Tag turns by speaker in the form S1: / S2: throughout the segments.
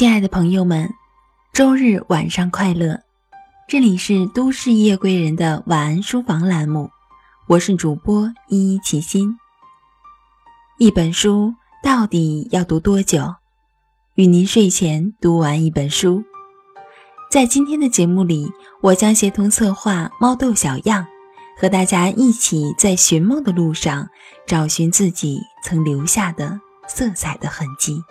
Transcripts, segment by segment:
S1: 亲爱的朋友们，周日晚上快乐！这里是都市夜归人的晚安书房栏目，我是主播依依齐心。一本书到底要读多久？与您睡前读完一本书。在今天的节目里，我将协同策划猫豆小样，和大家一起在寻梦的路上，找寻自己曾留下的色彩的痕迹。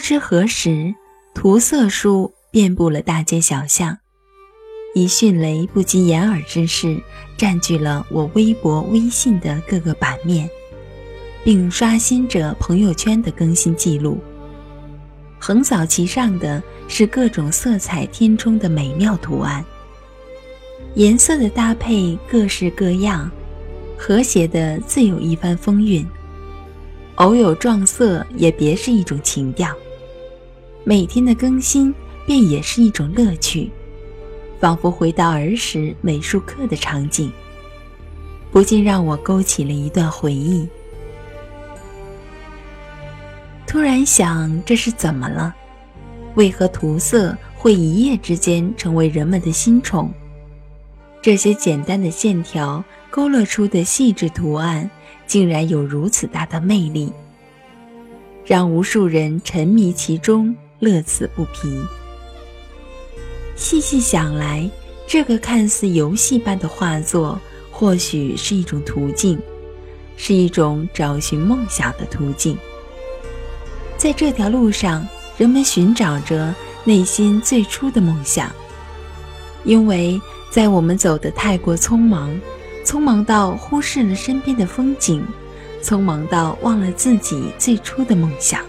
S1: 不知何时，涂色书遍布了大街小巷，以迅雷不及掩耳之势占据了我微博、微信的各个版面，并刷新着朋友圈的更新记录。横扫其上的是各种色彩填充的美妙图案，颜色的搭配各式各样，和谐的自有一番风韵。偶有撞色，也别是一种情调。每天的更新，便也是一种乐趣，仿佛回到儿时美术课的场景，不禁让我勾起了一段回忆。突然想，这是怎么了？为何涂色会一夜之间成为人们的新宠？这些简单的线条勾勒出的细致图案。竟然有如此大的魅力，让无数人沉迷其中，乐此不疲。细细想来，这个看似游戏般的画作，或许是一种途径，是一种找寻梦想的途径。在这条路上，人们寻找着内心最初的梦想，因为在我们走得太过匆忙。匆忙到忽视了身边的风景，匆忙到忘了自己最初的梦想。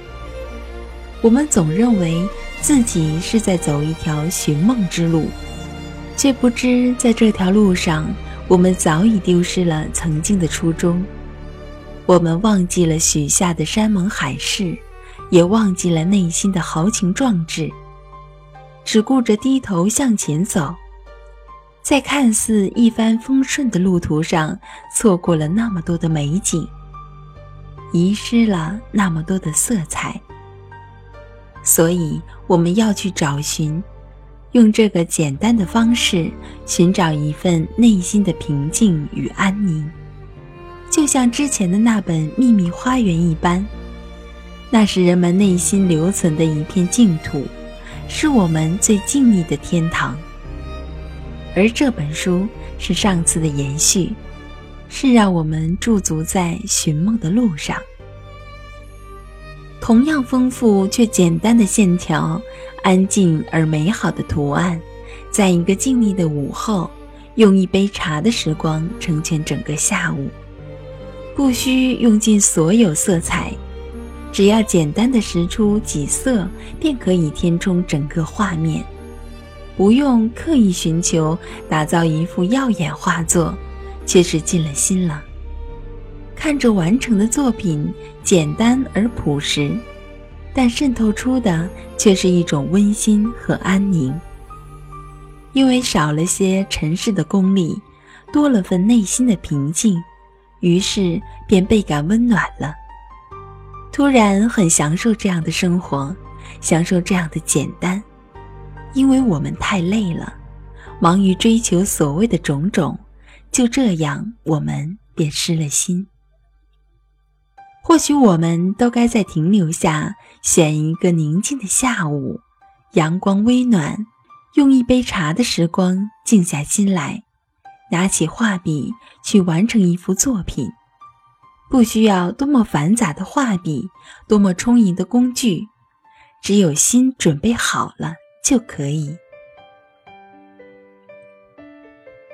S1: 我们总认为自己是在走一条寻梦之路，却不知在这条路上，我们早已丢失了曾经的初衷。我们忘记了许下的山盟海誓，也忘记了内心的豪情壮志，只顾着低头向前走。在看似一帆风顺的路途上，错过了那么多的美景，遗失了那么多的色彩。所以，我们要去找寻，用这个简单的方式寻找一份内心的平静与安宁，就像之前的那本《秘密花园》一般，那是人们内心留存的一片净土，是我们最静谧的天堂。而这本书是上次的延续，是让我们驻足在寻梦的路上。同样丰富却简单的线条，安静而美好的图案，在一个静谧的午后，用一杯茶的时光成全整个下午。不需用尽所有色彩，只要简单的识出几色，便可以填充整个画面。不用刻意寻求打造一幅耀眼画作，却是尽了心了。看着完成的作品，简单而朴实，但渗透出的却是一种温馨和安宁。因为少了些尘世的功利，多了份内心的平静，于是便倍感温暖了。突然很享受这样的生活，享受这样的简单。因为我们太累了，忙于追求所谓的种种，就这样我们便失了心。或许我们都该在停留下，选一个宁静的下午，阳光微暖，用一杯茶的时光静下心来，拿起画笔去完成一幅作品。不需要多么繁杂的画笔，多么充盈的工具，只有心准备好了。就可以。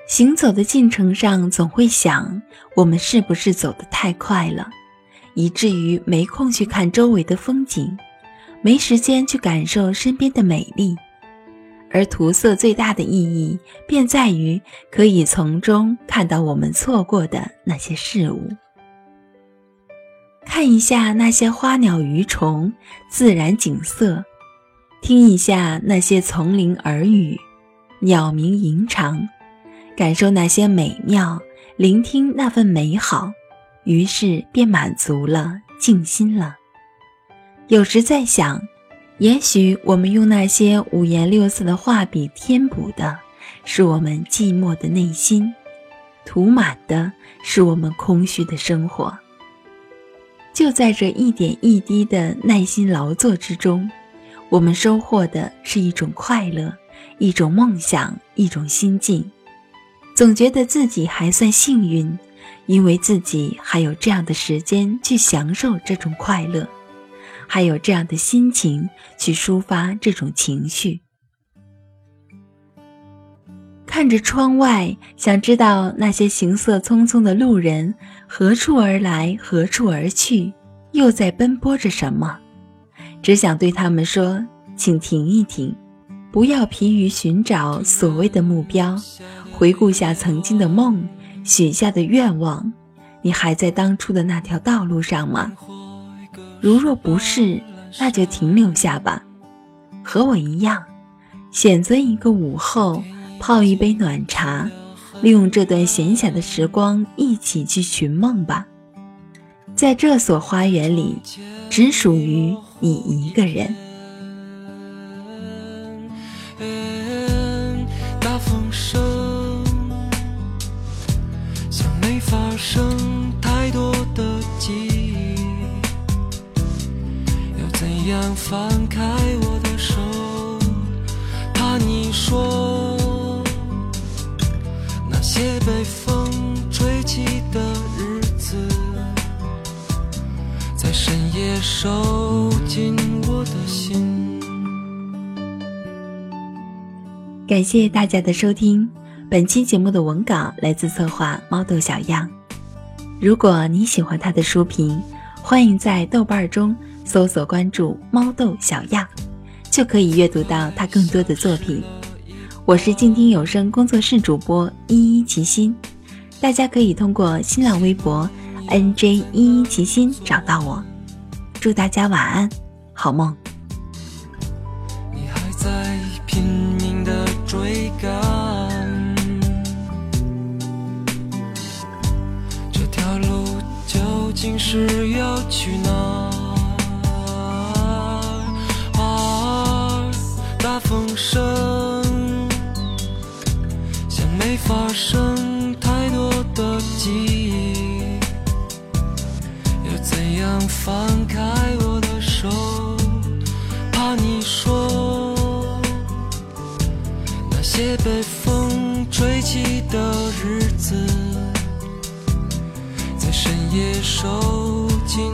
S1: 行走的进程上，总会想：我们是不是走得太快了，以至于没空去看周围的风景，没时间去感受身边的美丽？而涂色最大的意义，便在于可以从中看到我们错过的那些事物，看一下那些花鸟鱼虫、自然景色。听一下那些丛林耳语，鸟鸣吟唱，感受那些美妙，聆听那份美好，于是便满足了静心了。有时在想，也许我们用那些五颜六色的画笔填补的，是我们寂寞的内心；涂满的是我们空虚的生活。就在这一点一滴的耐心劳作之中，我们收获的是一种快乐，一种梦想，一种心境。总觉得自己还算幸运，因为自己还有这样的时间去享受这种快乐。还有这样的心情去抒发这种情绪。看着窗外，想知道那些行色匆匆的路人何处而来，何处而去，又在奔波着什么？只想对他们说：“请停一停，不要疲于寻找所谓的目标，回顾下曾经的梦，许下的愿望，你还在当初的那条道路上吗？”如若不是，那就停留下吧，和我一样，选择一个午后，泡一杯暖茶，利用这段闲暇的时光，一起去寻梦吧。在这所花园里，只属于你一个人。没发生太多的记忆。要怎样放开我的手？怕你说那些被风吹起的日子，在深夜收紧我的心。感谢大家的收听，本期节目的文稿来自策划猫豆小样。如果你喜欢他的书评，欢迎在豆瓣中。搜索关注猫豆小样，就可以阅读到他更多的作品。我是静听有声工作室主播依依齐心，大家可以通过新浪微博 nj 依依齐心找到我。祝大家晚安，好梦。究竟是要去哪？大风声像没发生太多的记忆，要怎样放开我的手？怕你说那些被风吹起的日子，深夜收
S2: 紧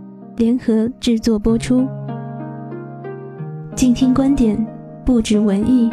S3: 联合制作播出。静听观点，不止文艺。